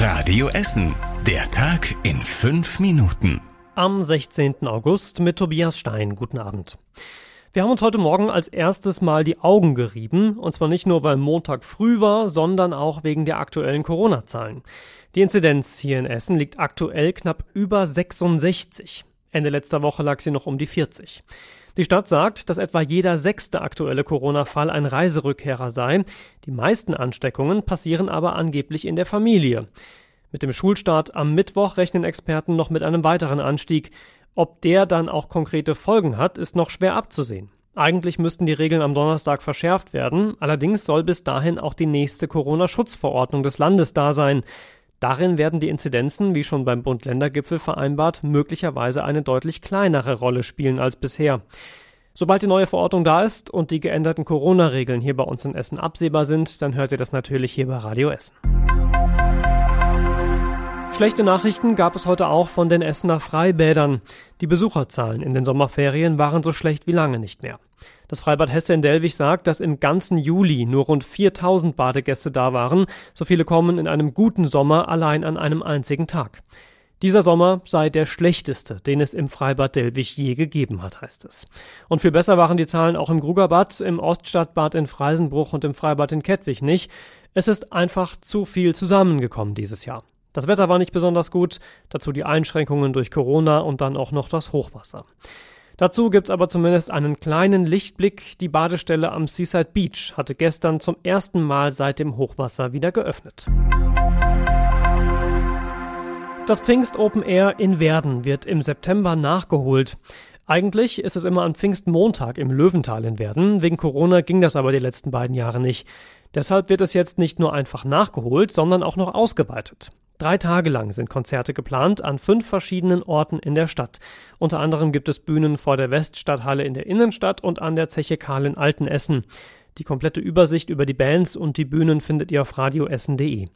Radio Essen. Der Tag in fünf Minuten. Am 16. August mit Tobias Stein. Guten Abend. Wir haben uns heute Morgen als erstes Mal die Augen gerieben, und zwar nicht nur, weil Montag früh war, sondern auch wegen der aktuellen Corona-Zahlen. Die Inzidenz hier in Essen liegt aktuell knapp über 66. Ende letzter Woche lag sie noch um die 40. Die Stadt sagt, dass etwa jeder sechste aktuelle Corona-Fall ein Reiserückkehrer sei. Die meisten Ansteckungen passieren aber angeblich in der Familie. Mit dem Schulstart am Mittwoch rechnen Experten noch mit einem weiteren Anstieg. Ob der dann auch konkrete Folgen hat, ist noch schwer abzusehen. Eigentlich müssten die Regeln am Donnerstag verschärft werden, allerdings soll bis dahin auch die nächste Corona-Schutzverordnung des Landes da sein. Darin werden die Inzidenzen, wie schon beim Bund-Länder-Gipfel vereinbart, möglicherweise eine deutlich kleinere Rolle spielen als bisher. Sobald die neue Verordnung da ist und die geänderten Corona-Regeln hier bei uns in Essen absehbar sind, dann hört ihr das natürlich hier bei Radio Essen. Schlechte Nachrichten gab es heute auch von den Essener Freibädern. Die Besucherzahlen in den Sommerferien waren so schlecht wie lange nicht mehr. Das Freibad Hesse in Delwig sagt, dass im ganzen Juli nur rund 4000 Badegäste da waren. So viele kommen in einem guten Sommer allein an einem einzigen Tag. Dieser Sommer sei der schlechteste, den es im Freibad Delwig je gegeben hat, heißt es. Und viel besser waren die Zahlen auch im Grugerbad, im Oststadtbad in Freisenbruch und im Freibad in Kettwig nicht. Es ist einfach zu viel zusammengekommen dieses Jahr. Das Wetter war nicht besonders gut, dazu die Einschränkungen durch Corona und dann auch noch das Hochwasser. Dazu gibt's aber zumindest einen kleinen Lichtblick. Die Badestelle am Seaside Beach hatte gestern zum ersten Mal seit dem Hochwasser wieder geöffnet. Das Pfingst Open Air in Werden wird im September nachgeholt. Eigentlich ist es immer an Pfingstmontag im Löwental in Werden. Wegen Corona ging das aber die letzten beiden Jahre nicht. Deshalb wird es jetzt nicht nur einfach nachgeholt, sondern auch noch ausgeweitet. Drei Tage lang sind Konzerte geplant an fünf verschiedenen Orten in der Stadt. Unter anderem gibt es Bühnen vor der Weststadthalle in der Innenstadt und an der Zeche Karl in Altenessen. Die komplette Übersicht über die Bands und die Bühnen findet ihr auf radioessen.de.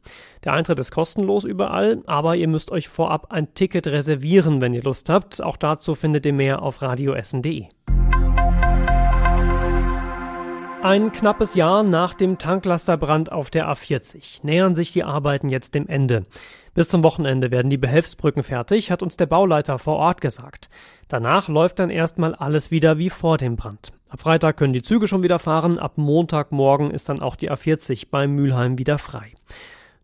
Der Eintritt ist kostenlos überall, aber ihr müsst euch vorab ein Ticket reservieren, wenn ihr Lust habt. Auch dazu findet ihr mehr auf radioessen.de. Ein knappes Jahr nach dem Tanklasterbrand auf der A40 nähern sich die Arbeiten jetzt dem Ende. Bis zum Wochenende werden die Behelfsbrücken fertig, hat uns der Bauleiter vor Ort gesagt. Danach läuft dann erstmal alles wieder wie vor dem Brand. Ab Freitag können die Züge schon wieder fahren, ab Montagmorgen ist dann auch die A40 beim Mülheim wieder frei.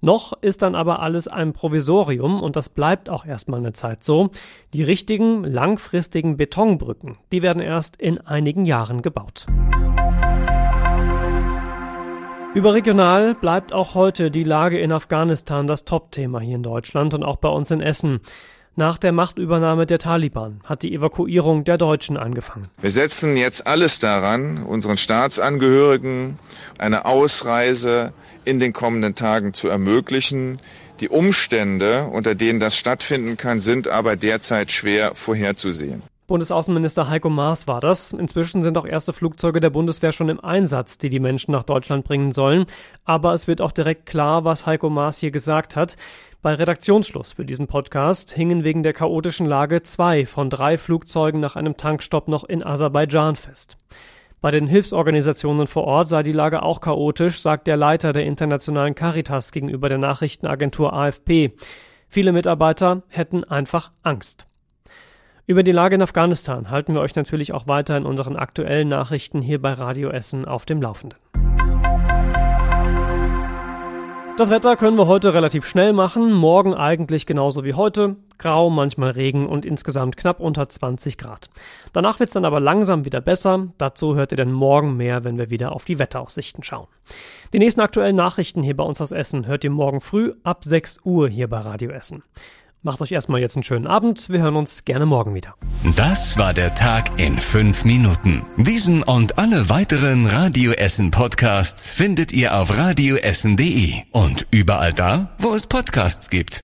Noch ist dann aber alles ein Provisorium und das bleibt auch erstmal eine Zeit so. Die richtigen, langfristigen Betonbrücken, die werden erst in einigen Jahren gebaut. Überregional bleibt auch heute die Lage in Afghanistan das Top-Thema hier in Deutschland und auch bei uns in Essen. Nach der Machtübernahme der Taliban hat die Evakuierung der Deutschen angefangen. Wir setzen jetzt alles daran, unseren Staatsangehörigen eine Ausreise in den kommenden Tagen zu ermöglichen. Die Umstände, unter denen das stattfinden kann, sind aber derzeit schwer vorherzusehen. Bundesaußenminister Heiko Maas war das. Inzwischen sind auch erste Flugzeuge der Bundeswehr schon im Einsatz, die die Menschen nach Deutschland bringen sollen. Aber es wird auch direkt klar, was Heiko Maas hier gesagt hat. Bei Redaktionsschluss für diesen Podcast hingen wegen der chaotischen Lage zwei von drei Flugzeugen nach einem Tankstopp noch in Aserbaidschan fest. Bei den Hilfsorganisationen vor Ort sei die Lage auch chaotisch, sagt der Leiter der internationalen Caritas gegenüber der Nachrichtenagentur AFP. Viele Mitarbeiter hätten einfach Angst. Über die Lage in Afghanistan halten wir euch natürlich auch weiter in unseren aktuellen Nachrichten hier bei Radio Essen auf dem Laufenden. Das Wetter können wir heute relativ schnell machen, morgen eigentlich genauso wie heute. Grau, manchmal Regen und insgesamt knapp unter 20 Grad. Danach wird es dann aber langsam wieder besser. Dazu hört ihr dann morgen mehr, wenn wir wieder auf die Wetteraussichten schauen. Die nächsten aktuellen Nachrichten hier bei uns aus Essen hört ihr morgen früh ab 6 Uhr hier bei Radio Essen. Macht euch erstmal jetzt einen schönen Abend. Wir hören uns gerne morgen wieder. Das war der Tag in fünf Minuten. Diesen und alle weiteren Radio Essen Podcasts findet ihr auf radioessen.de und überall da, wo es Podcasts gibt.